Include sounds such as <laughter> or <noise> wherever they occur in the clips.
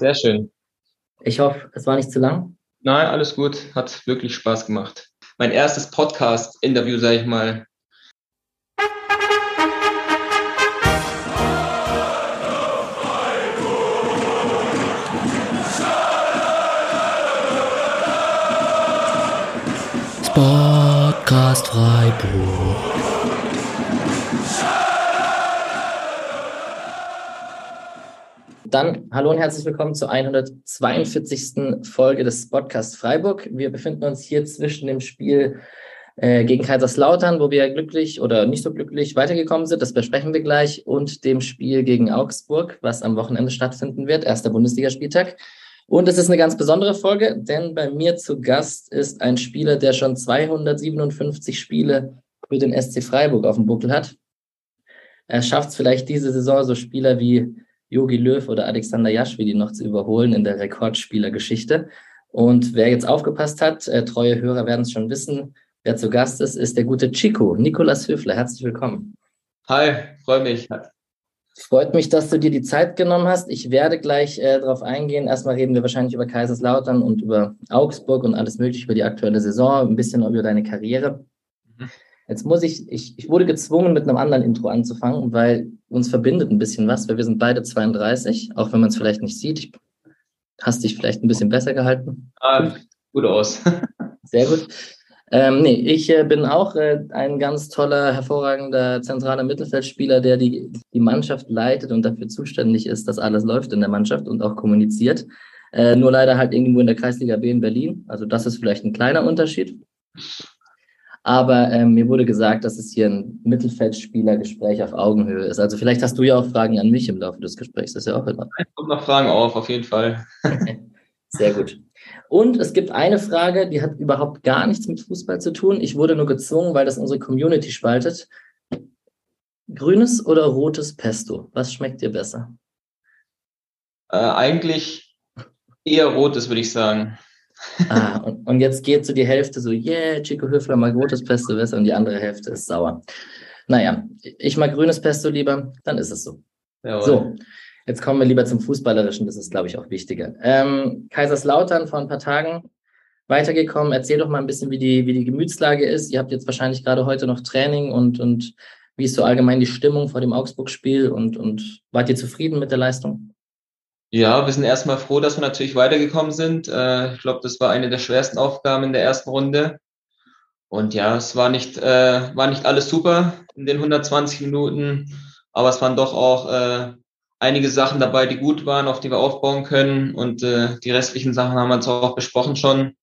Sehr schön. Ich hoffe, es war nicht zu lang. Nein, alles gut. Hat wirklich Spaß gemacht. Mein erstes Podcast-Interview, sage ich mal. Podcast Freiburg. Dann hallo und herzlich willkommen zur 142. Folge des Podcast Freiburg. Wir befinden uns hier zwischen dem Spiel äh, gegen Kaiserslautern, wo wir glücklich oder nicht so glücklich weitergekommen sind, das besprechen wir gleich, und dem Spiel gegen Augsburg, was am Wochenende stattfinden wird, erster Bundesligaspieltag. Und es ist eine ganz besondere Folge, denn bei mir zu Gast ist ein Spieler, der schon 257 Spiele für den SC Freiburg auf dem Buckel hat. Er schafft es vielleicht diese Saison, so Spieler wie Yogi Löw oder Alexander Jaschwili noch zu überholen in der Rekordspielergeschichte. Und wer jetzt aufgepasst hat, äh, treue Hörer werden es schon wissen, wer zu Gast ist, ist der gute Chico, Nikolas Höfler. Herzlich willkommen. Hi, freue mich. Freut mich, dass du dir die Zeit genommen hast. Ich werde gleich äh, darauf eingehen. Erstmal reden wir wahrscheinlich über Kaiserslautern und über Augsburg und alles Mögliche, über die aktuelle Saison, ein bisschen über deine Karriere. Mhm. Jetzt muss ich, ich, ich wurde gezwungen, mit einem anderen Intro anzufangen, weil uns verbindet ein bisschen was, weil wir sind beide 32, auch wenn man es vielleicht nicht sieht. Ich, hast dich vielleicht ein bisschen besser gehalten? Ah, gut aus. <laughs> Sehr gut. Ähm, nee, ich äh, bin auch äh, ein ganz toller, hervorragender zentraler Mittelfeldspieler, der die, die Mannschaft leitet und dafür zuständig ist, dass alles läuft in der Mannschaft und auch kommuniziert. Äh, nur leider halt irgendwo in der Kreisliga B in Berlin. Also das ist vielleicht ein kleiner Unterschied. Aber ähm, mir wurde gesagt, dass es hier ein Mittelfeldspielergespräch auf Augenhöhe ist. Also vielleicht hast du ja auch Fragen an mich im Laufe des Gesprächs. Das ist ja auch immer. Es kommt noch Fragen auf, auf jeden Fall. <laughs> Sehr gut. Und es gibt eine Frage, die hat überhaupt gar nichts mit Fußball zu tun. Ich wurde nur gezwungen, weil das unsere Community spaltet. Grünes oder rotes Pesto? Was schmeckt dir besser? Äh, eigentlich eher rotes, würde ich sagen. Ah, und, und jetzt geht so die Hälfte so, yeah, Chico Höfler mag rotes Pesto besser und die andere Hälfte ist sauer. Naja, ich mag grünes Pesto lieber, dann ist es so. Jawohl. So, jetzt kommen wir lieber zum Fußballerischen, das ist, glaube ich, auch wichtiger. Ähm, Kaiserslautern vor ein paar Tagen weitergekommen. Erzähl doch mal ein bisschen, wie die, wie die Gemütslage ist. Ihr habt jetzt wahrscheinlich gerade heute noch Training und, und wie ist so allgemein die Stimmung vor dem Augsburg-Spiel und, und wart ihr zufrieden mit der Leistung? Ja, wir sind erstmal froh, dass wir natürlich weitergekommen sind. Äh, ich glaube, das war eine der schwersten Aufgaben in der ersten Runde. Und ja, es war nicht, äh, war nicht alles super in den 120 Minuten, aber es waren doch auch äh, einige Sachen dabei, die gut waren, auf die wir aufbauen können. Und äh, die restlichen Sachen haben wir uns auch besprochen schon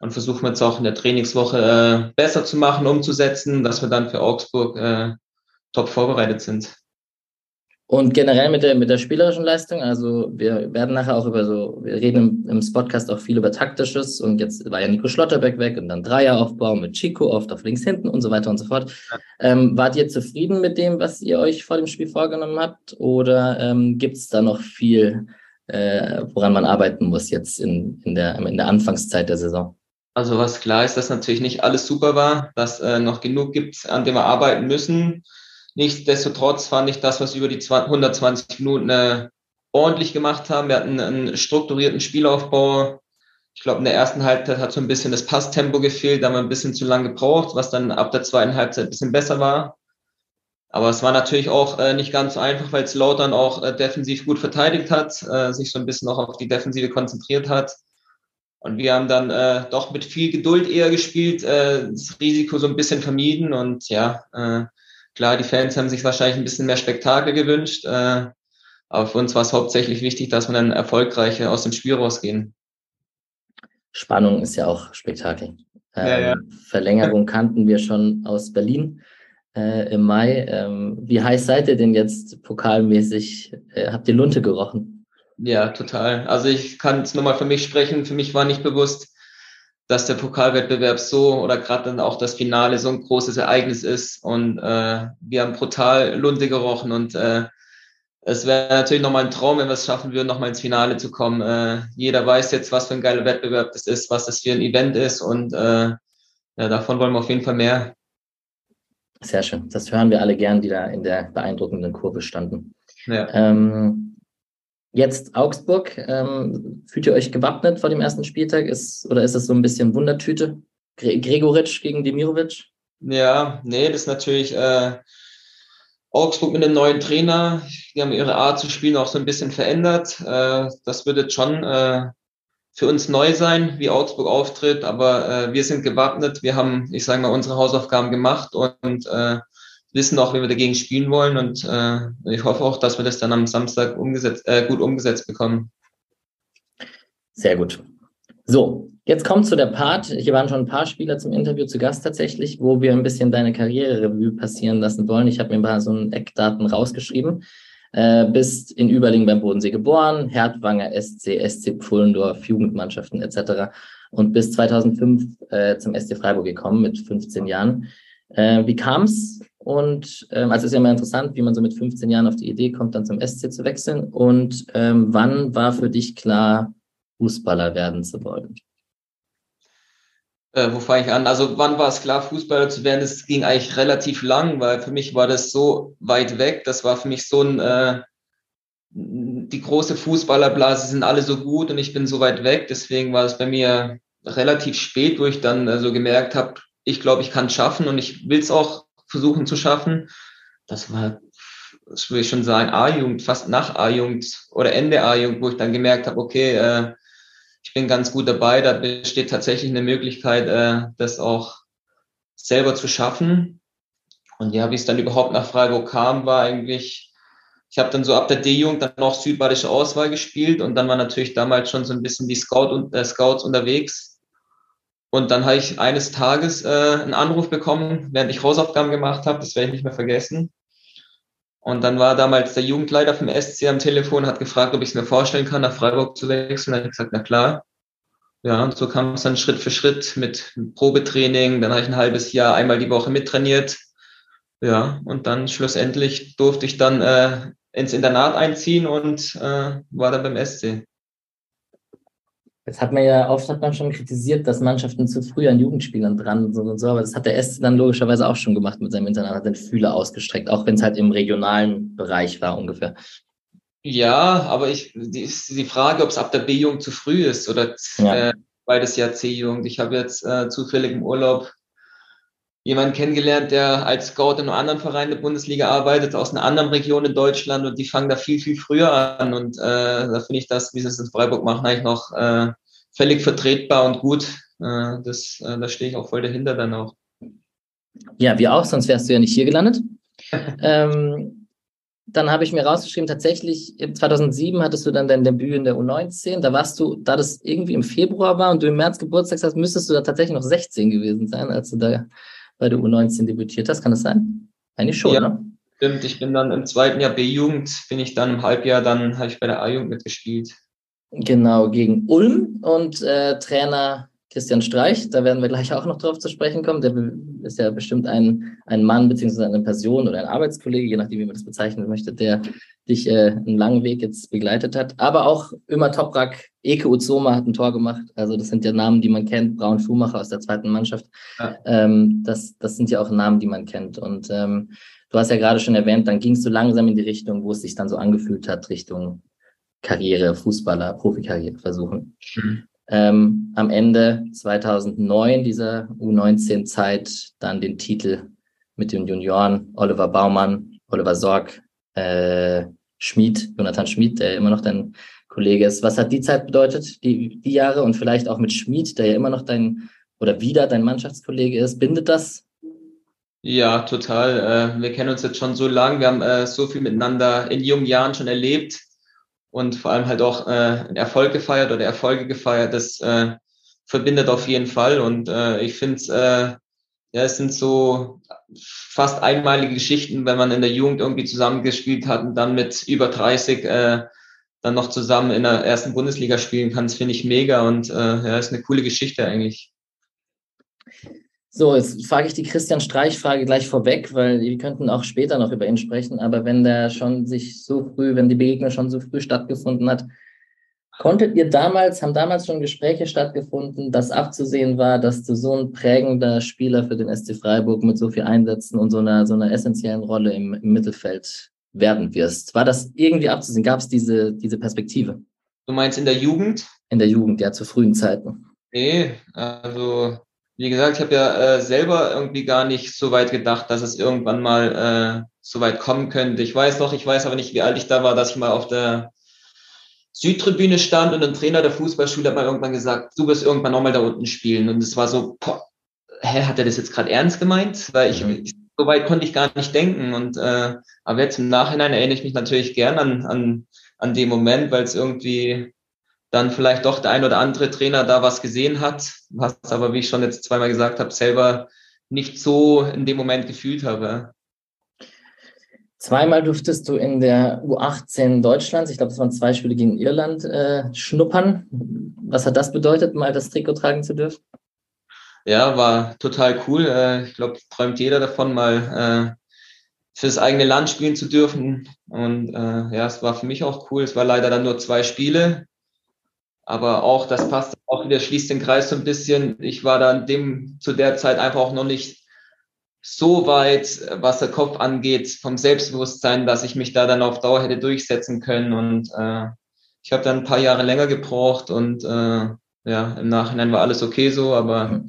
und versuchen jetzt auch in der Trainingswoche äh, besser zu machen, umzusetzen, dass wir dann für Augsburg äh, top vorbereitet sind. Und generell mit der, mit der spielerischen Leistung, also wir werden nachher auch über so, wir reden im, im Podcast auch viel über Taktisches und jetzt war ja Nico Schlotterbeck weg und dann Dreieraufbau mit Chico oft auf links hinten und so weiter und so fort. Ähm, wart ihr zufrieden mit dem, was ihr euch vor dem Spiel vorgenommen habt oder ähm, gibt es da noch viel, äh, woran man arbeiten muss jetzt in, in, der, in der Anfangszeit der Saison? Also was klar ist, dass natürlich nicht alles super war, dass äh, noch genug gibt, an dem wir arbeiten müssen. Nichtsdestotrotz fand ich das, was über die 120 Minuten äh, ordentlich gemacht haben. Wir hatten einen strukturierten Spielaufbau. Ich glaube, in der ersten Halbzeit hat so ein bisschen das Passtempo gefehlt, da haben wir ein bisschen zu lange gebraucht, was dann ab der zweiten Halbzeit ein bisschen besser war. Aber es war natürlich auch äh, nicht ganz so einfach, weil es Lautern auch äh, defensiv gut verteidigt hat, äh, sich so ein bisschen auch auf die Defensive konzentriert hat. Und wir haben dann äh, doch mit viel Geduld eher gespielt, äh, das Risiko so ein bisschen vermieden und ja, äh, Klar, die Fans haben sich wahrscheinlich ein bisschen mehr Spektakel gewünscht, äh, aber für uns war es hauptsächlich wichtig, dass wir dann erfolgreich aus dem Spiel rausgehen. Spannung ist ja auch Spektakel. Ähm, ja, ja. Verlängerung kannten wir schon aus Berlin äh, im Mai. Ähm, wie heiß seid ihr denn jetzt pokalmäßig? Äh, habt ihr Lunte gerochen? Ja, total. Also ich kann es nur mal für mich sprechen. Für mich war nicht bewusst, dass der Pokalwettbewerb so oder gerade dann auch das Finale so ein großes Ereignis ist. Und äh, wir haben brutal Lunte gerochen und äh, es wäre natürlich nochmal ein Traum, wenn wir es schaffen würden, nochmal ins Finale zu kommen. Äh, jeder weiß jetzt, was für ein geiler Wettbewerb das ist, was das für ein Event ist und äh, ja, davon wollen wir auf jeden Fall mehr. Sehr schön. Das hören wir alle gern, die da in der beeindruckenden Kurve standen. Ja. Ähm, Jetzt Augsburg. Ähm, fühlt ihr euch gewappnet vor dem ersten Spieltag? Ist, oder ist das so ein bisschen Wundertüte? Gre Gregoritsch gegen Demirovic? Ja, nee, das ist natürlich äh, Augsburg mit einem neuen Trainer. Die haben ihre Art zu spielen auch so ein bisschen verändert. Äh, das jetzt schon äh, für uns neu sein, wie Augsburg auftritt, aber äh, wir sind gewappnet. Wir haben, ich sage mal, unsere Hausaufgaben gemacht und äh, wissen auch, wie wir dagegen spielen wollen. Und äh, ich hoffe auch, dass wir das dann am Samstag umgesetzt, äh, gut umgesetzt bekommen. Sehr gut. So, jetzt kommt zu der Part. Hier waren schon ein paar Spieler zum Interview zu Gast tatsächlich, wo wir ein bisschen deine Karriererevue passieren lassen wollen. Ich habe mir mal so ein Eckdaten rausgeschrieben. Äh, bist in Überling beim Bodensee geboren, Herdwanger SC, SC Pfullendorf, Jugendmannschaften etc. Und bis 2005 äh, zum SC Freiburg gekommen mit 15 Jahren. Äh, wie kam es und ähm, also ist ja immer interessant, wie man so mit 15 Jahren auf die Idee kommt, dann zum SC zu wechseln. Und ähm, wann war für dich klar, Fußballer werden zu wollen? Äh, wo fange ich an? Also wann war es klar, Fußballer zu werden? Das ging eigentlich relativ lang, weil für mich war das so weit weg. Das war für mich so ein, äh, die große Fußballerblase sind alle so gut und ich bin so weit weg. Deswegen war es bei mir relativ spät, wo ich dann äh, so gemerkt habe, ich glaube, ich kann es schaffen und ich will es auch versuchen zu schaffen. Das war, das würde ich schon sagen, A-Jugend, fast nach A-Jugend oder Ende A-Jugend, wo ich dann gemerkt habe, okay, äh, ich bin ganz gut dabei, da besteht tatsächlich eine Möglichkeit, äh, das auch selber zu schaffen. Und ja, wie es dann überhaupt nach Freiburg kam, war eigentlich, ich habe dann so ab der D-Jugend dann noch südbadische Auswahl gespielt und dann war natürlich damals schon so ein bisschen die Scout und, äh, Scouts unterwegs und dann habe ich eines Tages äh, einen Anruf bekommen, während ich Hausaufgaben gemacht habe, das werde ich nicht mehr vergessen. Und dann war damals der Jugendleiter vom SC am Telefon, hat gefragt, ob ich es mir vorstellen kann, nach Freiburg zu wechseln. Da habe ich gesagt, na klar. Ja, und so kam es dann Schritt für Schritt mit Probetraining. Dann habe ich ein halbes Jahr einmal die Woche mittrainiert. Ja, und dann schlussendlich durfte ich dann äh, ins Internat einziehen und äh, war dann beim SC. Jetzt hat man ja oft hat man schon kritisiert, dass Mannschaften zu früh an Jugendspielern dran sind und so, aber das hat der SC dann logischerweise auch schon gemacht mit seinem Internat, hat den Fühler ausgestreckt, auch wenn es halt im regionalen Bereich war ungefähr. Ja, aber ich, die, die Frage, ob es ab der B-Jugend zu früh ist oder ja. äh, beides Jahr C-Jugend. Ich habe jetzt äh, zufällig im Urlaub jemanden kennengelernt, der als Scout in einem anderen Verein der Bundesliga arbeitet, aus einer anderen Region in Deutschland und die fangen da viel, viel früher an. Und äh, da finde ich das, wie sie es in Freiburg machen, eigentlich noch äh, völlig vertretbar und gut. Äh, das, äh, da stehe ich auch voll dahinter dann auch. Ja, wir auch, sonst wärst du ja nicht hier gelandet. <laughs> ähm, dann habe ich mir rausgeschrieben, tatsächlich 2007 hattest du dann dein Debüt in der U19. Da warst du, da das irgendwie im Februar war und du im März Geburtstag hast, müsstest du da tatsächlich noch 16 gewesen sein, als du da bei der U19 debütiert hast. Kann das sein? Eigentlich schon, ja, ne? Stimmt, ich bin dann im zweiten Jahr B-Jugend, bin ich dann im Halbjahr, dann habe ich bei der A-Jugend mitgespielt. Genau, gegen Ulm und äh, Trainer Christian Streich, da werden wir gleich auch noch drauf zu sprechen kommen. Der ist ja bestimmt ein, ein Mann beziehungsweise eine Person oder ein Arbeitskollege, je nachdem, wie man das bezeichnen möchte, der dich äh, einen langen Weg jetzt begleitet hat. Aber auch immer Toprak, Eke Uzoma hat ein Tor gemacht. Also das sind ja Namen, die man kennt. Braun Schumacher aus der zweiten Mannschaft. Ja. Ähm, das, das sind ja auch Namen, die man kennt. Und ähm, du hast ja gerade schon erwähnt, dann ging es so langsam in die Richtung, wo es sich dann so angefühlt hat, Richtung Karriere, Fußballer, Profikarriere versuchen. Mhm ähm, am Ende 2009 dieser U19-Zeit dann den Titel mit den Junioren Oliver Baumann, Oliver Sorg, äh, Schmid, Jonathan Schmid, der immer noch dein Kollege ist. Was hat die Zeit bedeutet, die, die Jahre und vielleicht auch mit Schmid, der ja immer noch dein oder wieder dein Mannschaftskollege ist? Bindet das? Ja, total. Äh, wir kennen uns jetzt schon so lange. Wir haben äh, so viel miteinander in jungen Jahren schon erlebt und vor allem halt auch äh, Erfolg gefeiert oder Erfolge gefeiert. Das äh, verbindet auf jeden Fall und äh, ich finde es, äh, ja, es sind so fast einmalige Geschichten, wenn man in der Jugend irgendwie zusammengespielt hat und dann mit über 30 äh, dann noch zusammen in der ersten Bundesliga spielen kann. Das finde ich mega und äh, ja, ist eine coole Geschichte eigentlich. So, jetzt frage ich die Christian Streich-Frage gleich vorweg, weil wir könnten auch später noch über ihn sprechen. Aber wenn der schon sich so früh, wenn die Begegnung schon so früh stattgefunden hat, konntet ihr damals, haben damals schon Gespräche stattgefunden, dass abzusehen war, dass du so ein prägender Spieler für den SC Freiburg mit so viel Einsätzen und so einer, so einer essentiellen Rolle im, im Mittelfeld werden wirst. War das irgendwie abzusehen? Gab es diese, diese Perspektive? Du meinst in der Jugend? In der Jugend, ja, zu frühen Zeiten. Nee, also wie gesagt, ich habe ja äh, selber irgendwie gar nicht so weit gedacht, dass es irgendwann mal äh, so weit kommen könnte. Ich weiß noch, ich weiß aber nicht, wie alt ich da war, dass ich mal auf der Südtribüne stand und ein Trainer der Fußballschule hat mal irgendwann gesagt, du wirst irgendwann nochmal da unten spielen. Und es war so, boah, hä, hat er das jetzt gerade ernst gemeint? Weil ich, mhm. so weit konnte ich gar nicht denken. Und äh, aber jetzt im Nachhinein erinnere ich mich natürlich gern an, an, an den Moment, weil es irgendwie dann vielleicht doch der ein oder andere Trainer da was gesehen hat, was aber, wie ich schon jetzt zweimal gesagt habe, selber nicht so in dem Moment gefühlt habe. Zweimal durftest du in der U18 Deutschlands, ich glaube, es waren zwei Spiele gegen Irland, äh, schnuppern. Was hat das bedeutet, mal das Trikot tragen zu dürfen? Ja, war total cool. Äh, ich glaube, träumt jeder davon, mal äh, fürs eigene Land spielen zu dürfen. Und äh, ja, es war für mich auch cool. Es war leider dann nur zwei Spiele. Aber auch, das passt auch wieder, schließt den Kreis so ein bisschen. Ich war dann dem zu der Zeit einfach auch noch nicht so weit, was der Kopf angeht, vom Selbstbewusstsein, dass ich mich da dann auf Dauer hätte durchsetzen können. Und äh, ich habe dann ein paar Jahre länger gebraucht und äh, ja, im Nachhinein war alles okay so, aber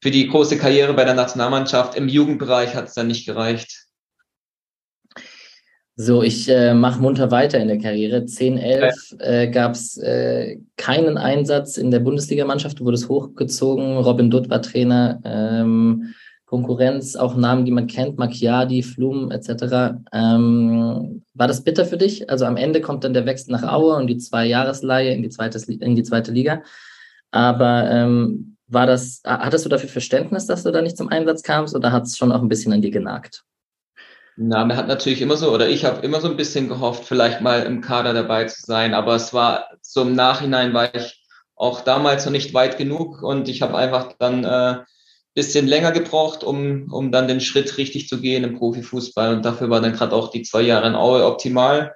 für die große Karriere bei der Nationalmannschaft im Jugendbereich hat es dann nicht gereicht. So, ich äh, mache munter weiter in der Karriere. 10, 11 äh, gab es äh, keinen Einsatz in der Bundesligamannschaft. Du wurdest hochgezogen. Robin Dutt war Trainer. Ähm, Konkurrenz, auch Namen, die man kennt, Macchiadi, Flum etc. Ähm, war das bitter für dich? Also am Ende kommt dann der Wechsel nach Aue und die zwei Jahresleihe in die zweite, in die zweite Liga. Aber ähm, war das, hattest du dafür Verständnis, dass du da nicht zum Einsatz kamst oder hat es schon auch ein bisschen an dir genagt? Na, man hat natürlich immer so, oder ich habe immer so ein bisschen gehofft, vielleicht mal im Kader dabei zu sein, aber es war so im Nachhinein war ich auch damals noch nicht weit genug und ich habe einfach dann äh, bisschen länger gebraucht, um, um dann den Schritt richtig zu gehen im Profifußball. Und dafür war dann gerade auch die zwei Jahre in Aue optimal.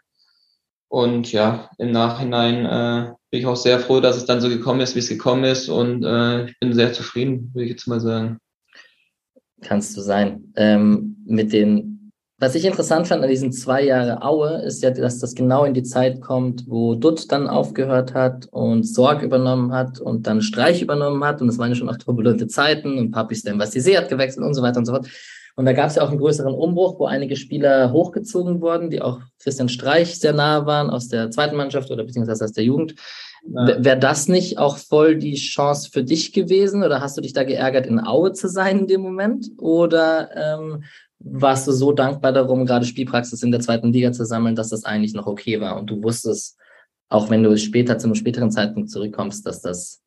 Und ja, im Nachhinein äh, bin ich auch sehr froh, dass es dann so gekommen ist, wie es gekommen ist. Und äh, ich bin sehr zufrieden, würde ich jetzt mal sagen. Kannst du sein. Ähm, mit den was ich interessant fand an diesen zwei Jahre Aue, ist ja, dass das genau in die Zeit kommt, wo Dutt dann aufgehört hat und Sorg übernommen hat und dann Streich übernommen hat. Und das waren ja schon auch turbulente Zeiten und Papi Stem See hat gewechselt und so weiter und so fort. Und da gab es ja auch einen größeren Umbruch, wo einige Spieler hochgezogen wurden, die auch Christian Streich sehr nahe waren aus der zweiten Mannschaft oder beziehungsweise aus der Jugend. Ja. Wäre das nicht auch voll die Chance für dich gewesen oder hast du dich da geärgert, in Aue zu sein in dem Moment? Oder ähm, warst du so dankbar darum, gerade Spielpraxis in der zweiten Liga zu sammeln, dass das eigentlich noch okay war und du wusstest, auch wenn du später zu einem späteren Zeitpunkt zurückkommst, dass das.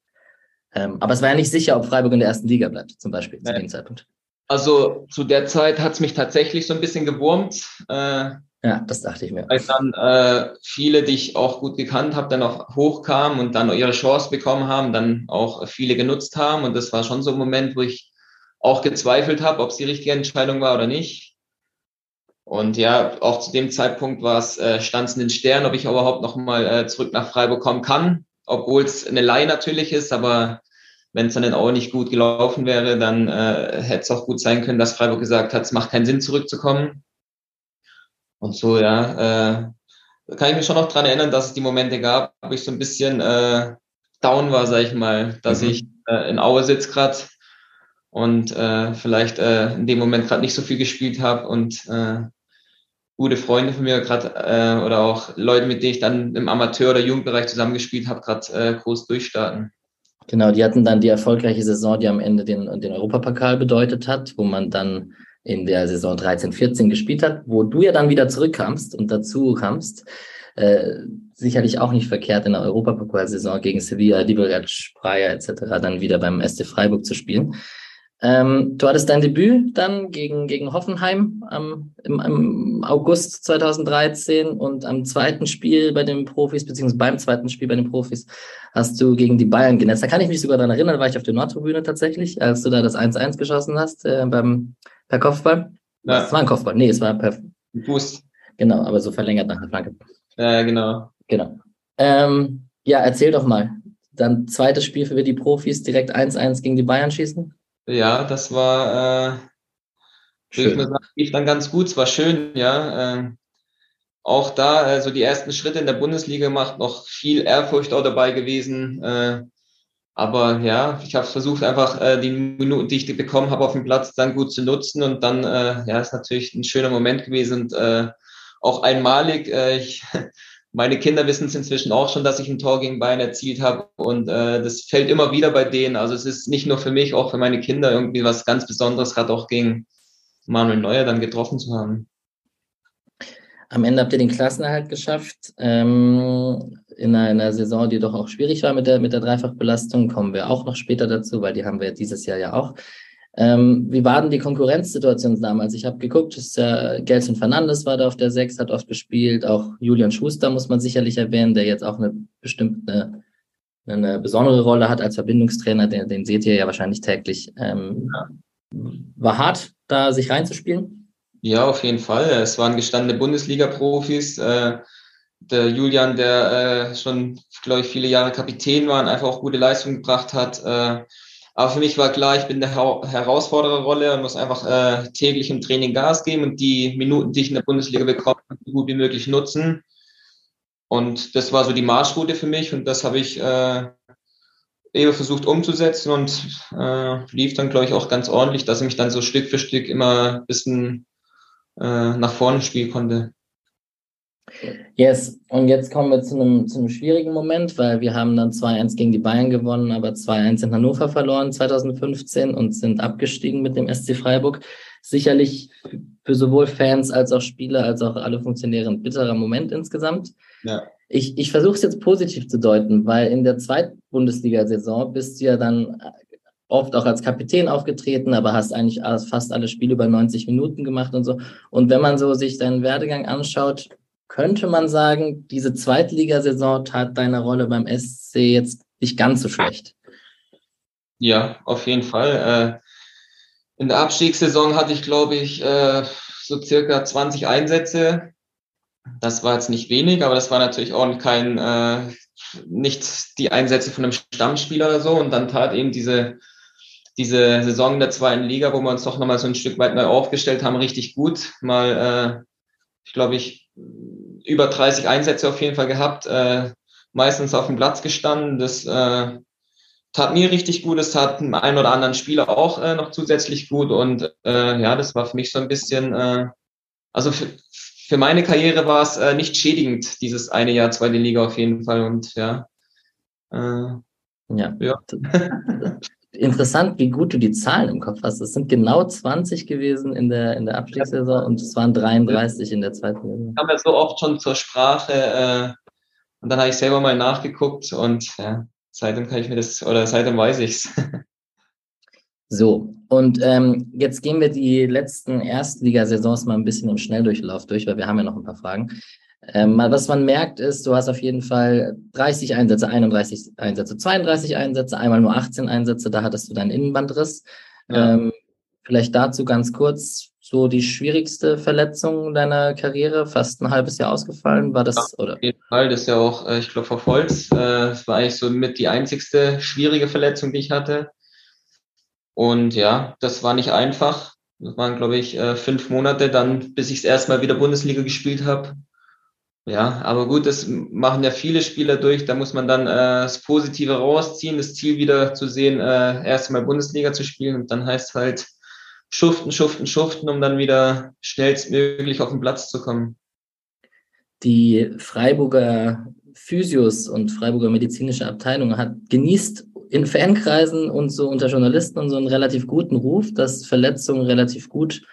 Ähm, aber es war ja nicht sicher, ob Freiburg in der ersten Liga bleibt, zum Beispiel Nein. zu dem Zeitpunkt. Also zu der Zeit hat es mich tatsächlich so ein bisschen gewurmt. Äh, ja, das dachte ich mir. Weil dann äh, viele, die ich auch gut gekannt habe, dann auch hochkamen und dann ihre Chance bekommen haben, dann auch viele genutzt haben. Und das war schon so ein Moment, wo ich auch gezweifelt habe, ob es die richtige Entscheidung war oder nicht. Und ja, auch zu dem Zeitpunkt war es, äh, stand es in den Sternen, ob ich überhaupt noch mal äh, zurück nach Freiburg kommen kann, obwohl es eine Leihe natürlich ist, aber wenn es dann in Aue nicht gut gelaufen wäre, dann äh, hätte es auch gut sein können, dass Freiburg gesagt hat, es macht keinen Sinn, zurückzukommen. Und so, ja, äh, kann ich mich schon noch dran erinnern, dass es die Momente gab, wo ich so ein bisschen äh, down war, sag ich mal, dass mhm. ich äh, in Aue sitze gerade und äh, vielleicht äh, in dem Moment gerade nicht so viel gespielt habe und äh, gute Freunde von mir gerade äh, oder auch Leute, mit denen ich dann im Amateur- oder Jugendbereich zusammengespielt habe, gerade äh, groß durchstarten. Genau, die hatten dann die erfolgreiche Saison, die am Ende den, den Europapokal bedeutet hat, wo man dann in der Saison 13, 14 gespielt hat, wo du ja dann wieder zurückkamst und dazu kamst. Äh, sicherlich auch nicht verkehrt, in der Europapokalsaison gegen Sevilla, Liberec, Praia etc. dann wieder beim SC Freiburg zu spielen. Ähm, du hattest dein Debüt dann gegen, gegen Hoffenheim am, im, im, August 2013 und am zweiten Spiel bei den Profis, beziehungsweise beim zweiten Spiel bei den Profis, hast du gegen die Bayern genetzt. Da kann ich mich sogar daran erinnern, da war ich auf der Nordtribüne tatsächlich, als du da das 1-1 geschossen hast äh, beim, per Kopfball. Ja. Es war ein Kopfball, nee, es war per Fuß. Genau, aber so verlängert nach der Flanke. Ja, genau. Genau. Ähm, ja, erzähl doch mal. Dann zweites Spiel für die Profis, direkt 1-1 gegen die Bayern schießen. Ja, das war, äh, schön. ich mal sagen, lief dann ganz gut. Es war schön, ja. Äh, auch da also die ersten Schritte in der Bundesliga gemacht, noch viel Ehrfurcht auch dabei gewesen. Äh, aber ja, ich habe versucht, einfach äh, die Minuten, die ich bekommen habe auf dem Platz, dann gut zu nutzen. Und dann, äh, ja, ist natürlich ein schöner Moment gewesen und äh, auch einmalig. Äh, ich, <laughs> meine Kinder wissen es inzwischen auch schon, dass ich ein Tor gegen Bayern erzielt habe. Und äh, das fällt immer wieder bei denen. Also es ist nicht nur für mich, auch für meine Kinder irgendwie was ganz Besonderes, gerade auch gegen Manuel Neuer dann getroffen zu haben. Am Ende habt ihr den Klassenerhalt geschafft. Ähm, in einer Saison, die doch auch schwierig war mit der, mit der Dreifachbelastung, kommen wir auch noch später dazu, weil die haben wir dieses Jahr ja auch. Ähm, wie war denn die Konkurrenzsituation damals? Ich habe geguckt, ist, äh, Gelson Fernandes war da auf der Sechs, hat oft gespielt, auch Julian Schuster muss man sicherlich erwähnen, der jetzt auch eine bestimmte eine besondere Rolle hat als Verbindungstrainer, den, den seht ihr ja wahrscheinlich täglich. Ähm, war hart, da sich reinzuspielen? Ja, auf jeden Fall. Es waren gestandene Bundesliga-Profis. Äh, der Julian, der äh, schon, glaube ich, viele Jahre Kapitän war und einfach auch gute Leistung gebracht hat. Äh, aber für mich war klar, ich bin der Herausfordererrolle und muss einfach äh, täglich im Training Gas geben und die Minuten, die ich in der Bundesliga bekomme, so gut wie möglich nutzen. Und das war so die Marschroute für mich und das habe ich äh, eben versucht umzusetzen und äh, lief dann, glaube ich, auch ganz ordentlich, dass ich mich dann so Stück für Stück immer ein bisschen äh, nach vorne spielen konnte. Yes, und jetzt kommen wir zu einem, zu einem schwierigen Moment, weil wir haben dann 2-1 gegen die Bayern gewonnen, aber 2-1 in Hannover verloren 2015 und sind abgestiegen mit dem SC Freiburg. Sicherlich für sowohl Fans als auch Spieler als auch alle Funktionäre ein bitterer Moment insgesamt. Ja. Ich, ich versuche es jetzt positiv zu deuten, weil in der zweiten Bundesliga-Saison bist du ja dann oft auch als Kapitän aufgetreten, aber hast eigentlich fast alle Spiele über 90 Minuten gemacht und so. Und wenn man so sich deinen Werdegang anschaut, könnte man sagen, diese Zweitligasaison tat deine Rolle beim SC jetzt nicht ganz so schlecht. Ja, auf jeden Fall. Äh, in der Abstiegssaison hatte ich, glaube ich, äh, so circa 20 Einsätze. Das war jetzt nicht wenig, aber das war natürlich auch kein, äh, nicht die Einsätze von einem Stammspieler oder so. Und dann tat eben diese, diese Saison der zweiten Liga, wo wir uns doch nochmal so ein Stück weit neu aufgestellt haben, richtig gut. Mal, ich glaube, ich über 30 Einsätze auf jeden Fall gehabt, äh, meistens auf dem Platz gestanden. Das äh, tat mir richtig gut, es tat dem einen oder anderen Spieler auch äh, noch zusätzlich gut und äh, ja, das war für mich so ein bisschen, äh, also für, für meine Karriere war es äh, nicht schädigend, dieses eine Jahr zweite Liga auf jeden Fall und ja. Äh, ja. ja. <laughs> interessant, wie gut du die Zahlen im Kopf hast. Es sind genau 20 gewesen in der, in der Abstiegssaison und es waren 33 in der zweiten Saison. Kam ja so oft schon zur Sprache äh, und dann habe ich selber mal nachgeguckt und ja, seitdem kann ich mir das, oder seitdem weiß ich's. <laughs> So, und ähm, jetzt gehen wir die letzten Erstligasaisons mal ein bisschen im Schnelldurchlauf durch, weil wir haben ja noch ein paar Fragen. Ähm, was man merkt ist, du hast auf jeden Fall 30 Einsätze, 31 Einsätze, 32 Einsätze, einmal nur 18 Einsätze, da hattest du deinen Innenbandriss. Ja. Ähm, vielleicht dazu ganz kurz, so die schwierigste Verletzung deiner Karriere, fast ein halbes Jahr ausgefallen, war das, ja, oder? Auf jeden Fall, das ist ja auch, äh, ich glaube, verfolgt. Das war eigentlich so mit die einzigste schwierige Verletzung, die ich hatte. Und ja, das war nicht einfach. Das waren, glaube ich, äh, fünf Monate dann, bis ich es erstmal wieder Bundesliga gespielt habe. Ja, aber gut, das machen ja viele Spieler durch. Da muss man dann äh, das Positive rausziehen, das Ziel wieder zu sehen, äh, erst mal Bundesliga zu spielen. Und dann heißt halt schuften, schuften, schuften, um dann wieder schnellstmöglich auf den Platz zu kommen. Die Freiburger Physios und Freiburger medizinische Abteilung hat genießt in Fankreisen und so unter Journalisten und so einen relativ guten Ruf, dass Verletzungen relativ gut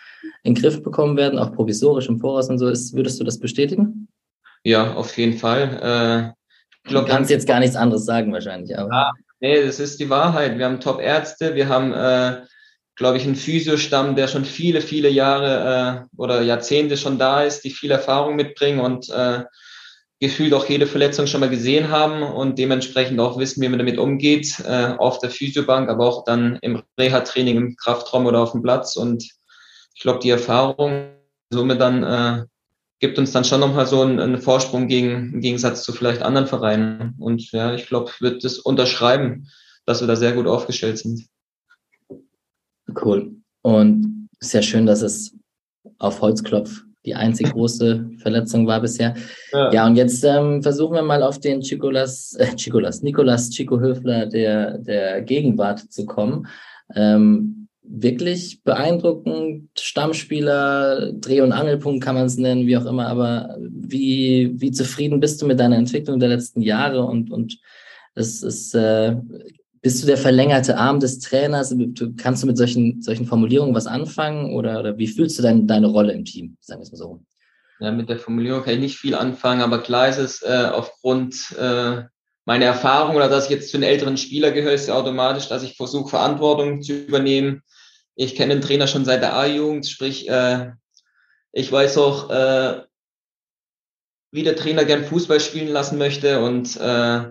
in den Griff bekommen werden, auch provisorisch im Voraus und so. Ist, würdest du das bestätigen? Ja, auf jeden Fall. Äh, ich glaub, du kannst jetzt gar nichts anderes sagen wahrscheinlich. Aber. Ja, nee, das ist die Wahrheit. Wir haben Top-Ärzte, wir haben, äh, glaube ich, einen Physiostamm, der schon viele, viele Jahre äh, oder Jahrzehnte schon da ist, die viel Erfahrung mitbringen und äh, gefühlt auch jede Verletzung schon mal gesehen haben und dementsprechend auch wissen, wie man damit umgeht, äh, auf der Physiobank, aber auch dann im Reha-Training, im Kraftraum oder auf dem Platz. Und ich glaube, die Erfahrung somit dann äh, gibt uns dann schon nochmal so einen, einen Vorsprung gegen, im Gegensatz zu vielleicht anderen Vereinen. Und ja, ich glaube, wird das unterschreiben, dass wir da sehr gut aufgestellt sind. Cool. Und sehr schön, dass es auf Holzklopf die einzige große Verletzung war bisher. Ja, ja und jetzt ähm, versuchen wir mal auf den Chicolas, äh, Chicolas, Nikolas Chico Höfler der, der Gegenwart zu kommen. Ähm, wirklich beeindruckend, Stammspieler, Dreh- und Angelpunkt kann man es nennen, wie auch immer, aber wie, wie zufrieden bist du mit deiner Entwicklung der letzten Jahre und, und es ist, äh, bist du der verlängerte Arm des Trainers? Kannst du mit solchen, solchen Formulierungen was anfangen oder, oder wie fühlst du dein, deine Rolle im Team, sagen wir es mal so? Ja, mit der Formulierung kann ich nicht viel anfangen, aber klar ist es äh, aufgrund äh, meiner Erfahrung oder dass ich jetzt zu den älteren Spieler gehöre, ist ja automatisch, dass ich versuche, Verantwortung zu übernehmen. Ich kenne den Trainer schon seit der A-Jugend, sprich, äh, ich weiß auch, äh, wie der Trainer gern Fußball spielen lassen möchte und äh,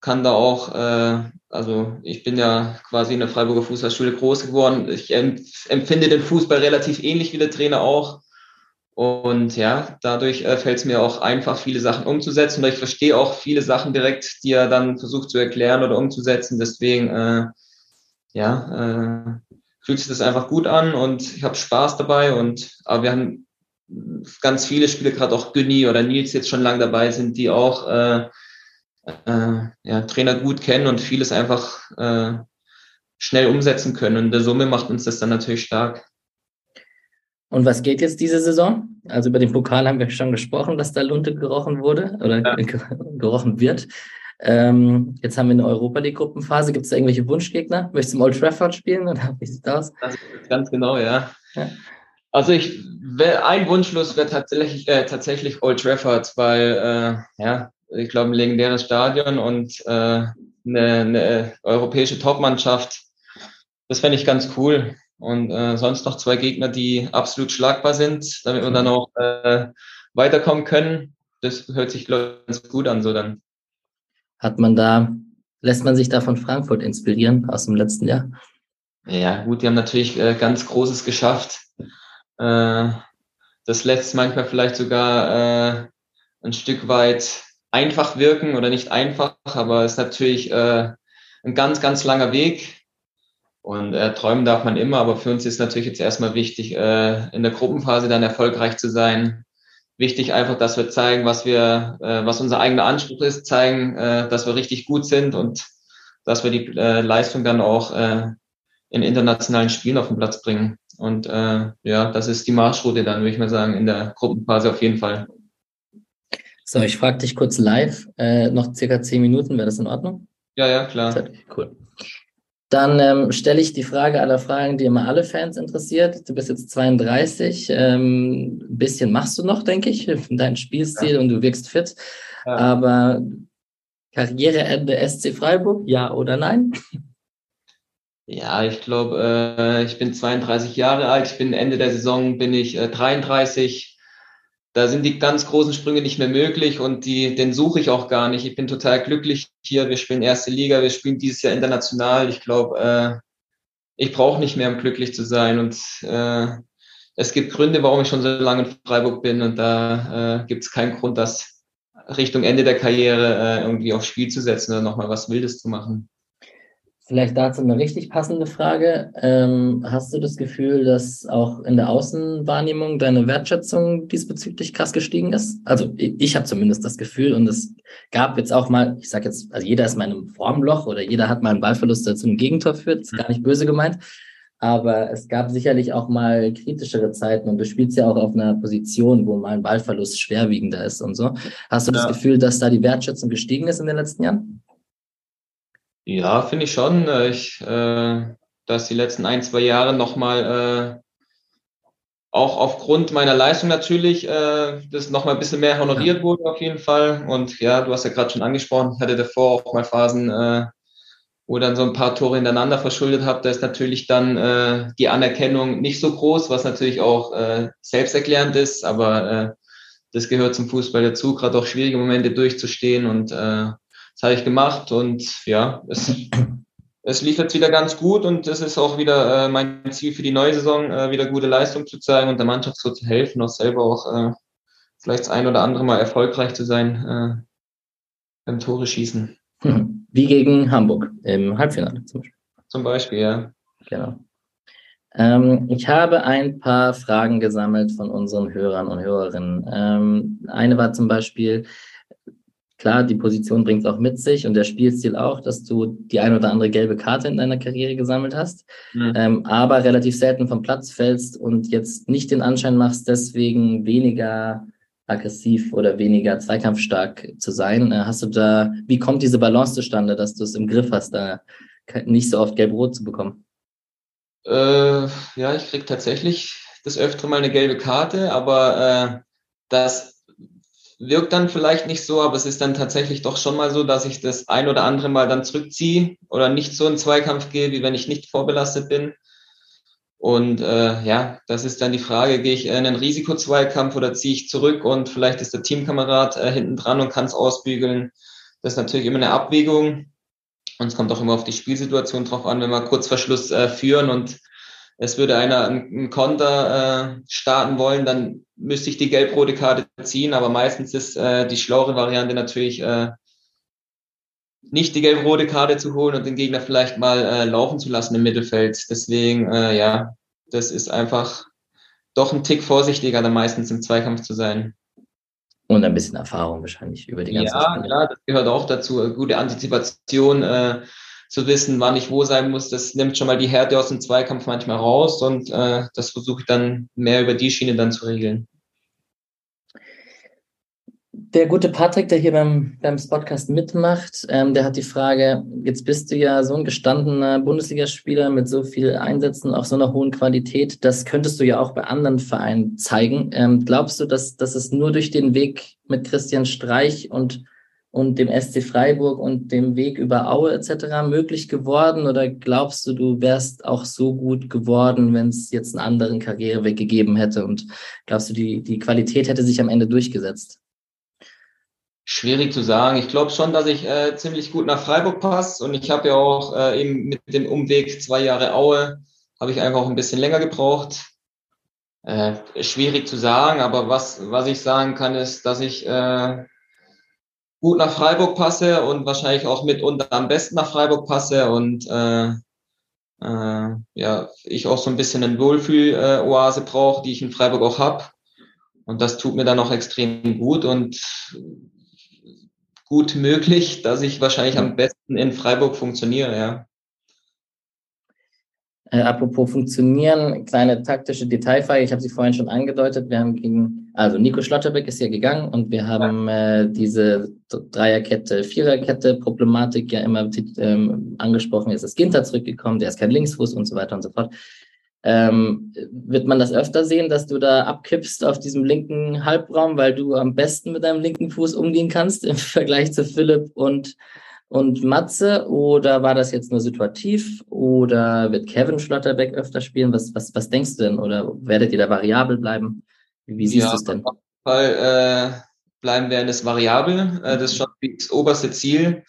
kann da auch, äh, also ich bin ja quasi in der Freiburger Fußballschule groß geworden. Ich empfinde den Fußball relativ ähnlich wie der Trainer auch. Und ja, dadurch äh, fällt es mir auch einfach, viele Sachen umzusetzen. Und ich verstehe auch viele Sachen direkt, die er dann versucht zu erklären oder umzusetzen. Deswegen, äh, ja, äh, fühlt sich das einfach gut an und ich habe Spaß dabei. Und aber wir haben ganz viele Spiele, gerade auch Günni oder Nils jetzt schon lange dabei sind, die auch äh, äh, ja, Trainer gut kennen und vieles einfach äh, schnell umsetzen können. Und in der Summe macht uns das dann natürlich stark. Und was geht jetzt diese Saison? Also über den Pokal haben wir schon gesprochen, dass da Lunte gerochen wurde oder ja. <laughs> gerochen wird. Ähm, jetzt haben wir eine Europa League Gruppenphase. Gibt es da irgendwelche Wunschgegner? Möchtest du im Old Trafford spielen oder wie sieht das aus? Ganz genau, ja. ja. Also ich, ein Wunschlos wäre tatsächlich, äh, tatsächlich Old Trafford, weil äh, ja, ich glaube, ein legendäres Stadion und äh, eine, eine europäische Topmannschaft. Das fände ich ganz cool. Und äh, sonst noch zwei Gegner, die absolut schlagbar sind, damit wir dann auch äh, weiterkommen können. Das hört sich, glaube ich, ganz gut an, so dann. Hat man da, lässt man sich da von Frankfurt inspirieren aus dem letzten Jahr? Ja, gut, die haben natürlich äh, ganz Großes geschafft. Äh, das lässt manchmal vielleicht sogar äh, ein Stück weit einfach wirken oder nicht einfach, aber es ist natürlich äh, ein ganz, ganz langer Weg. Und äh, träumen darf man immer, aber für uns ist natürlich jetzt erstmal wichtig, äh, in der Gruppenphase dann erfolgreich zu sein. Wichtig einfach, dass wir zeigen, was wir, äh, was unser eigener Anspruch ist, zeigen, äh, dass wir richtig gut sind und dass wir die äh, Leistung dann auch äh, in internationalen Spielen auf den Platz bringen. Und äh, ja, das ist die Marschroute dann, würde ich mal sagen, in der Gruppenphase auf jeden Fall. So, ich frage dich kurz live, äh, noch circa zehn Minuten, wäre das in Ordnung? Ja, ja, klar. Cool. Dann ähm, stelle ich die Frage aller Fragen, die immer alle Fans interessiert. Du bist jetzt 32, ähm, ein bisschen machst du noch, denke ich, dein Spielstil ja. und du wirkst fit. Ja. Aber Karriereende SC Freiburg, ja oder nein? Ja, ich glaube, äh, ich bin 32 Jahre alt. Ich bin Ende der Saison bin ich äh, 33 da sind die ganz großen Sprünge nicht mehr möglich und die, den suche ich auch gar nicht. Ich bin total glücklich hier. Wir spielen erste Liga, wir spielen dieses Jahr international. Ich glaube, äh, ich brauche nicht mehr, um glücklich zu sein. Und äh, es gibt Gründe, warum ich schon so lange in Freiburg bin und da äh, gibt es keinen Grund, das Richtung Ende der Karriere äh, irgendwie aufs Spiel zu setzen oder nochmal was Wildes zu machen. Vielleicht dazu eine richtig passende Frage. Ähm, hast du das Gefühl, dass auch in der Außenwahrnehmung deine Wertschätzung diesbezüglich krass gestiegen ist? Also ich, ich habe zumindest das Gefühl und es gab jetzt auch mal, ich sage jetzt, also jeder ist mal in einem Formloch oder jeder hat mal einen Ballverlust, der zu einem Gegentor führt, ist gar nicht böse gemeint. Aber es gab sicherlich auch mal kritischere Zeiten und du spielst ja auch auf einer Position, wo mal ein Ballverlust schwerwiegender ist und so. Hast du ja. das Gefühl, dass da die Wertschätzung gestiegen ist in den letzten Jahren? Ja, finde ich schon. Äh, ich, äh, dass die letzten ein, zwei Jahre nochmal äh, auch aufgrund meiner Leistung natürlich äh, das nochmal ein bisschen mehr honoriert ja. wurde auf jeden Fall. Und ja, du hast ja gerade schon angesprochen, ich hatte davor auch mal Phasen, äh, wo dann so ein paar Tore hintereinander verschuldet habe. Da ist natürlich dann äh, die Anerkennung nicht so groß, was natürlich auch äh, selbsterklärend ist, aber äh, das gehört zum Fußball dazu, gerade auch schwierige Momente durchzustehen und äh, das habe ich gemacht und ja, es, es lief jetzt wieder ganz gut und es ist auch wieder äh, mein Ziel für die neue Saison, äh, wieder gute Leistung zu zeigen und der Mannschaft so zu helfen, auch selber auch äh, vielleicht das ein oder andere Mal erfolgreich zu sein äh, beim Tore schießen. <laughs> Wie gegen Hamburg im Halbfinale zum Beispiel. Zum Beispiel, ja. Genau. Ähm, ich habe ein paar Fragen gesammelt von unseren Hörern und Hörerinnen. Ähm, eine war zum Beispiel, klar, die Position bringt es auch mit sich und der Spielstil auch, dass du die ein oder andere gelbe Karte in deiner Karriere gesammelt hast, mhm. ähm, aber relativ selten vom Platz fällst und jetzt nicht den Anschein machst, deswegen weniger aggressiv oder weniger zweikampfstark zu sein. Äh, hast du da, wie kommt diese Balance zustande, dass du es im Griff hast, da nicht so oft gelb-rot zu bekommen? Äh, ja, ich krieg tatsächlich das öfter mal eine gelbe Karte, aber äh, das wirkt dann vielleicht nicht so, aber es ist dann tatsächlich doch schon mal so, dass ich das ein oder andere Mal dann zurückziehe oder nicht so in Zweikampf gehe, wie wenn ich nicht vorbelastet bin. Und äh, ja, das ist dann die Frage, gehe ich in einen Risikozweikampf oder ziehe ich zurück und vielleicht ist der Teamkamerad äh, hinten dran und kann es ausbügeln. Das ist natürlich immer eine Abwägung. Und es kommt auch immer auf die Spielsituation drauf an, wenn wir kurz vor äh, führen und es würde einer einen Konter äh, starten wollen, dann müsste ich die gelb-rote Karte ziehen, aber meistens ist äh, die schlauere Variante natürlich äh, nicht die gelb-rote Karte zu holen und den Gegner vielleicht mal äh, laufen zu lassen im Mittelfeld. Deswegen, äh, ja, das ist einfach doch ein Tick vorsichtiger, dann meistens im Zweikampf zu sein. Und ein bisschen Erfahrung wahrscheinlich über die ganze Ja, Spiele. klar, das gehört auch dazu. Gute Antizipation, äh, zu wissen, wann ich wo sein muss, das nimmt schon mal die Härte aus dem Zweikampf manchmal raus und äh, das versuche ich dann mehr über die Schiene dann zu regeln. Der gute Patrick, der hier beim, beim Podcast mitmacht, ähm, der hat die Frage, jetzt bist du ja so ein gestandener Bundesligaspieler mit so viel Einsätzen auf so einer hohen Qualität, das könntest du ja auch bei anderen Vereinen zeigen. Ähm, glaubst du, dass, dass es nur durch den Weg mit Christian Streich und, und dem SC Freiburg und dem Weg über Aue etc. möglich geworden? Oder glaubst du, du wärst auch so gut geworden, wenn es jetzt einen anderen Karriereweg gegeben hätte? Und glaubst du, die, die Qualität hätte sich am Ende durchgesetzt? Schwierig zu sagen. Ich glaube schon, dass ich äh, ziemlich gut nach Freiburg passe und ich habe ja auch äh, eben mit dem Umweg zwei Jahre Aue, habe ich einfach auch ein bisschen länger gebraucht. Äh, schwierig zu sagen, aber was, was ich sagen kann, ist, dass ich äh, gut nach Freiburg passe und wahrscheinlich auch mitunter am besten nach Freiburg passe und äh, äh, ja, ich auch so ein bisschen eine Wohlfühl-Oase brauche, die ich in Freiburg auch hab Und das tut mir dann auch extrem gut und gut möglich, dass ich wahrscheinlich am besten in Freiburg funktioniere, ja. Äh, apropos funktionieren, kleine taktische Detailfrage. Ich habe sie vorhin schon angedeutet. Wir haben gegen, also Nico Schlotterbeck ist ja gegangen und wir haben äh, diese Dreierkette, Viererkette Problematik ja immer ähm, angesprochen. Jetzt ist Ginter zurückgekommen, der ist kein Linksfuß und so weiter und so fort. Ähm, wird man das öfter sehen, dass du da abkippst auf diesem linken Halbraum, weil du am besten mit deinem linken Fuß umgehen kannst im <laughs> Vergleich zu Philipp und, und Matze? Oder war das jetzt nur situativ? Oder wird Kevin Schlotterbeck öfter spielen? Was, was, was denkst du denn? Oder werdet ihr da variabel bleiben? Wie siehst ja, du es denn? Auf jeden Fall äh, bleiben wir in das Variabel. Äh, das ist schon das oberste Ziel.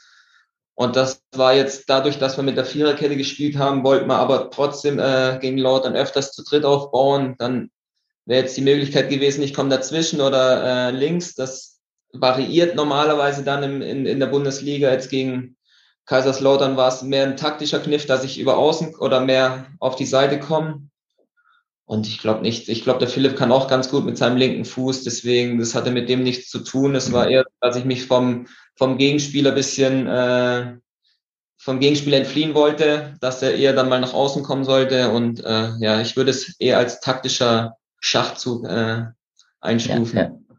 Und das war jetzt dadurch, dass wir mit der Viererkette gespielt haben, wollten wir aber trotzdem äh, gegen Lautern öfters zu dritt aufbauen. Dann wäre jetzt die Möglichkeit gewesen, ich komme dazwischen oder äh, links. Das variiert normalerweise dann im, in, in der Bundesliga. Jetzt gegen Kaiserslautern war es mehr ein taktischer Kniff, dass ich über außen oder mehr auf die Seite komme. Und ich glaube nicht, ich glaube, der Philipp kann auch ganz gut mit seinem linken Fuß, deswegen, das hatte mit dem nichts zu tun. Es war eher, dass ich mich vom, vom Gegenspieler bisschen, äh, vom Gegenspieler entfliehen wollte, dass er eher dann mal nach außen kommen sollte. Und äh, ja, ich würde es eher als taktischer Schachzug äh, einstufen. Ja, ja.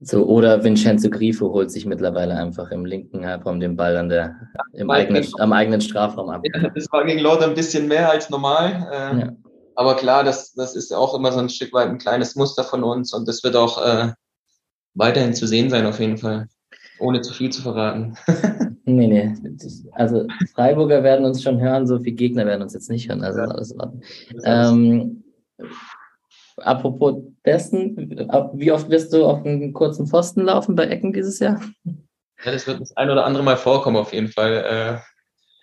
So, oder Vincenzo Grifo holt sich mittlerweile einfach im linken Halbraum den Ball an der, im eigenen, am eigenen Strafraum ab. Ja, das war gegen Lord ein bisschen mehr als normal. Äh, ja. Aber klar, das, das ist auch immer so ein Stück weit ein kleines Muster von uns und das wird auch äh, weiterhin zu sehen sein auf jeden Fall, ohne zu viel zu verraten. <laughs> nee, nee. Also Freiburger werden uns schon hören, so viele Gegner werden uns jetzt nicht hören. Also ja. alles in Ähm, apropos dessen, wie oft wirst du auf einen kurzen Pfosten laufen bei Ecken dieses Jahr? Ja, das wird das ein oder andere Mal vorkommen auf jeden Fall.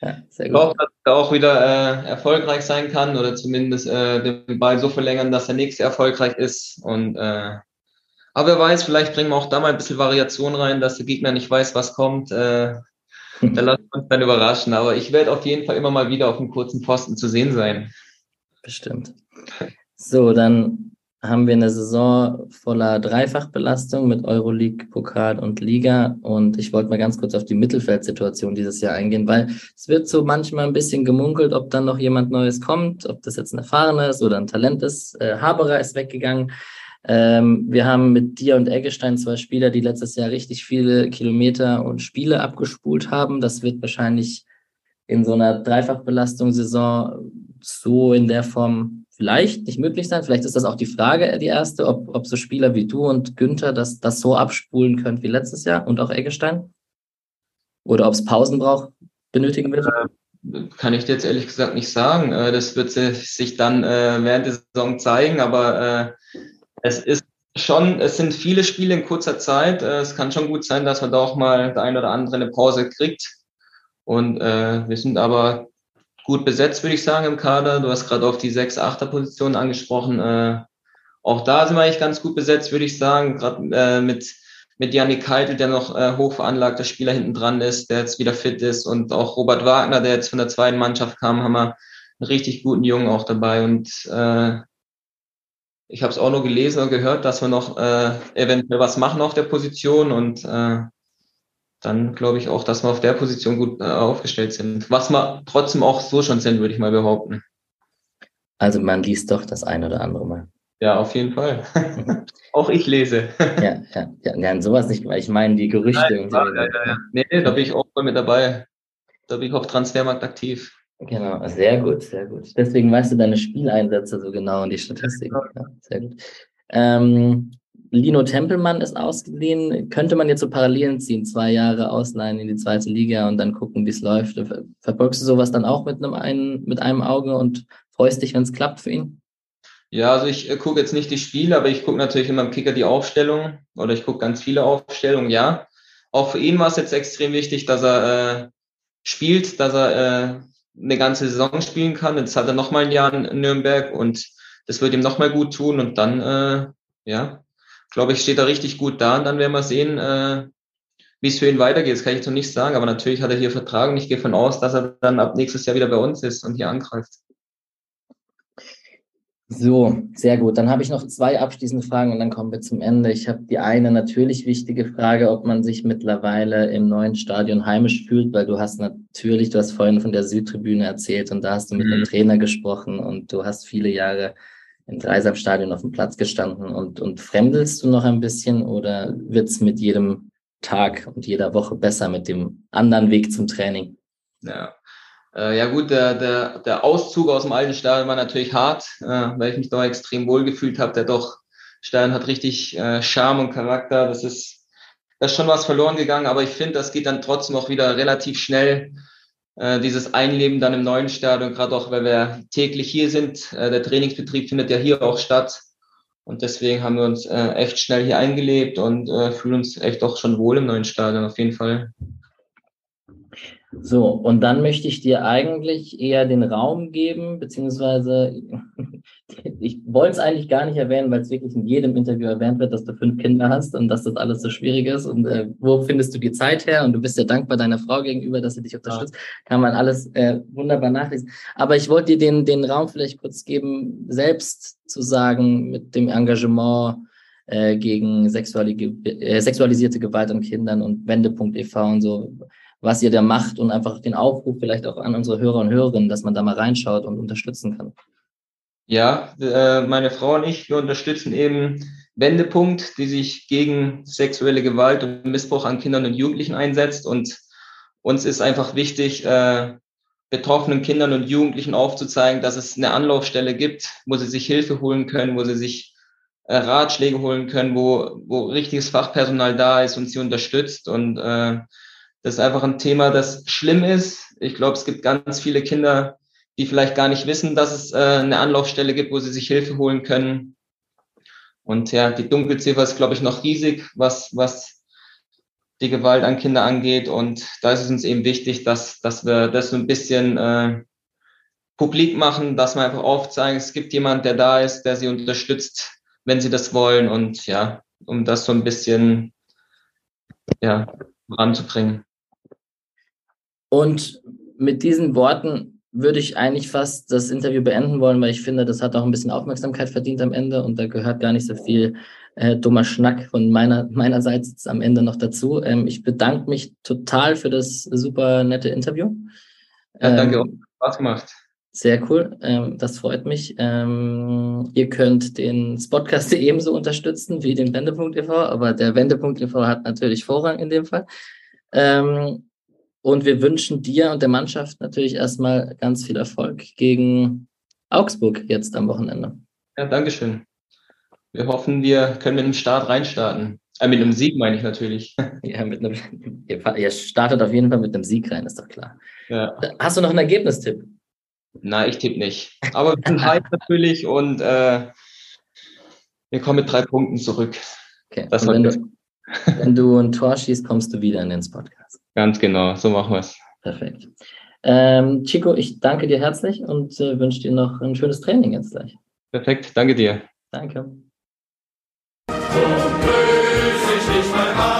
Äh, ja. Ich hoffe, dass er auch wieder äh, erfolgreich sein kann oder zumindest äh, den Ball so verlängern, dass der nächste erfolgreich ist. Und äh, aber wer weiß, vielleicht bringen wir auch da mal ein bisschen Variation rein, dass der Gegner nicht weiß, was kommt. Äh, <laughs> da lassen wir uns dann überraschen. Aber ich werde auf jeden Fall immer mal wieder auf einem kurzen Posten zu sehen sein. Bestimmt. So, dann haben wir eine Saison voller Dreifachbelastung mit Euroleague, Pokal und Liga. Und ich wollte mal ganz kurz auf die Mittelfeldsituation dieses Jahr eingehen, weil es wird so manchmal ein bisschen gemunkelt, ob dann noch jemand Neues kommt, ob das jetzt ein erfahrener ist oder ein Talent ist. Äh, Haberer ist weggegangen. Ähm, wir haben mit dir und Eggestein zwei Spieler, die letztes Jahr richtig viele Kilometer und Spiele abgespult haben. Das wird wahrscheinlich in so einer Dreifachbelastungssaison so in der Form vielleicht nicht möglich sein. Vielleicht ist das auch die Frage, die erste, ob, ob so Spieler wie du und Günther das, das so abspulen können wie letztes Jahr und auch Eggestein. Oder ob es Pausen braucht, benötigen wird. Äh, kann ich dir jetzt ehrlich gesagt nicht sagen. Äh, das wird sich dann äh, während der Saison zeigen, aber es ist schon, es sind viele Spiele in kurzer Zeit. Es kann schon gut sein, dass man da auch mal der ein oder andere eine Pause kriegt. Und wir sind aber gut besetzt, würde ich sagen, im Kader. Du hast gerade auf die 6-8er-Position angesprochen. Äh, auch da sind wir eigentlich ganz gut besetzt, würde ich sagen. Gerade äh, mit, mit Janik Keitel, der noch äh, hochveranlagter Spieler hinten dran ist, der jetzt wieder fit ist. Und auch Robert Wagner, der jetzt von der zweiten Mannschaft kam, haben wir einen richtig guten Jungen auch dabei. Und äh, ich habe es auch nur gelesen und gehört, dass wir noch äh, eventuell was machen auf der Position und äh, dann glaube ich auch, dass wir auf der Position gut äh, aufgestellt sind. Was wir trotzdem auch so schon sind, würde ich mal behaupten. Also man liest doch das ein oder andere Mal. Ja, auf jeden Fall. <laughs> auch ich lese. ja, ja, ja, ja, sowas nicht, weil ich meine die Gerüchte. Nein, ja, ja, ja. Nee, da bin ich auch voll mit dabei. Da bin ich auf Transfermarkt aktiv. Genau, sehr gut, sehr gut. Deswegen weißt du deine Spieleinsätze so genau und die Statistik. Ja, sehr gut. Ähm, Lino Tempelmann ist ausgeliehen. Könnte man jetzt so Parallelen ziehen? Zwei Jahre ausleihen in die zweite Liga und dann gucken, wie es läuft. Verfolgst du sowas dann auch mit einem, einen, mit einem Auge und freust dich, wenn es klappt für ihn? Ja, also ich äh, gucke jetzt nicht die Spiele, aber ich gucke natürlich immer im Kicker die Aufstellung oder ich gucke ganz viele Aufstellungen, ja. Auch für ihn war es jetzt extrem wichtig, dass er äh, spielt, dass er äh, eine ganze Saison spielen kann. Jetzt hat er nochmal ein Jahr in Nürnberg und das wird ihm nochmal gut tun und dann, äh, ja, glaube ich, steht er richtig gut da und dann werden wir sehen, äh, wie es für ihn weitergeht. Das kann ich jetzt noch nicht sagen, aber natürlich hat er hier Vertrag und ich gehe von aus, dass er dann ab nächstes Jahr wieder bei uns ist und hier angreift. So, sehr gut. Dann habe ich noch zwei abschließende Fragen und dann kommen wir zum Ende. Ich habe die eine natürlich wichtige Frage, ob man sich mittlerweile im neuen Stadion heimisch fühlt, weil du hast natürlich, du hast vorhin von der Südtribüne erzählt und da hast du mit mhm. dem Trainer gesprochen und du hast viele Jahre im Dreisamstadion auf dem Platz gestanden und, und fremdelst du noch ein bisschen oder wird's mit jedem Tag und jeder Woche besser mit dem anderen Weg zum Training? Ja, äh, ja gut, der, der, der Auszug aus dem alten Stadion war natürlich hart, äh, weil ich mich da extrem wohl gefühlt habe. Der doch Stadion hat richtig äh, Charme und Charakter. Das ist, da ist schon was verloren gegangen, aber ich finde, das geht dann trotzdem auch wieder relativ schnell äh, dieses Einleben dann im neuen Stadion, gerade auch, weil wir täglich hier sind. Äh, der Trainingsbetrieb findet ja hier auch statt. Und deswegen haben wir uns äh, echt schnell hier eingelebt und äh, fühlen uns echt auch schon wohl im neuen Stadion, auf jeden Fall. So, und dann möchte ich dir eigentlich eher den Raum geben, beziehungsweise <laughs> ich wollte es eigentlich gar nicht erwähnen, weil es wirklich in jedem Interview erwähnt wird, dass du fünf Kinder hast und dass das alles so schwierig ist. Und äh, wo findest du die Zeit her? Und du bist ja dankbar deiner Frau gegenüber, dass sie dich unterstützt. Kann man alles äh, wunderbar nachlesen. Aber ich wollte dir den, den Raum vielleicht kurz geben, selbst zu sagen, mit dem Engagement äh, gegen äh, sexualisierte Gewalt an Kindern und Wendepunkt e.V. und so was ihr da macht und einfach den Aufruf vielleicht auch an unsere Hörer und Hörerinnen, dass man da mal reinschaut und unterstützen kann. Ja, äh, meine Frau und ich, wir unterstützen eben Wendepunkt, die sich gegen sexuelle Gewalt und Missbrauch an Kindern und Jugendlichen einsetzt. Und uns ist einfach wichtig, äh, betroffenen Kindern und Jugendlichen aufzuzeigen, dass es eine Anlaufstelle gibt, wo sie sich Hilfe holen können, wo sie sich äh, Ratschläge holen können, wo, wo richtiges Fachpersonal da ist und sie unterstützt. Und äh, das ist einfach ein Thema, das schlimm ist. Ich glaube, es gibt ganz viele Kinder, die vielleicht gar nicht wissen, dass es äh, eine Anlaufstelle gibt, wo sie sich Hilfe holen können. Und ja, die Dunkelziffer ist, glaube ich, noch riesig, was, was die Gewalt an Kinder angeht. Und da ist es uns eben wichtig, dass, dass wir das so ein bisschen äh, publik machen, dass wir einfach aufzeigen, es gibt jemand, der da ist, der sie unterstützt, wenn sie das wollen. Und ja, um das so ein bisschen ja, voranzubringen. Und mit diesen Worten würde ich eigentlich fast das Interview beenden wollen, weil ich finde, das hat auch ein bisschen Aufmerksamkeit verdient am Ende und da gehört gar nicht so viel äh, dummer Schnack von meiner meinerseits am Ende noch dazu. Ähm, ich bedanke mich total für das super nette Interview. Ja, danke, ähm, Spaß gemacht. Sehr cool, ähm, das freut mich. Ähm, ihr könnt den Spotcast <laughs> ebenso unterstützen wie den Wendepunkt e.V., aber der Wendepunkt e.V. hat natürlich Vorrang in dem Fall. Ähm, und wir wünschen dir und der Mannschaft natürlich erstmal ganz viel Erfolg gegen Augsburg jetzt am Wochenende. Ja, Dankeschön. Wir hoffen, wir können mit einem Start reinstarten. Äh, mit einem Sieg meine ich natürlich. <laughs> Ja, mit einem, ihr startet auf jeden Fall mit einem Sieg rein, ist doch klar. Ja. Hast du noch einen Ergebnistipp? Nein, ich tippe nicht. Aber wir sind heiß <laughs> natürlich und äh, wir kommen mit drei Punkten zurück. Okay. Das wenn, du, wenn du ein Tor schießt, kommst du wieder in den Podcast. Ganz genau, so machen wir es. Perfekt. Ähm, Chico, ich danke dir herzlich und äh, wünsche dir noch ein schönes Training jetzt gleich. Perfekt, danke dir. Danke. So löse ich nicht mein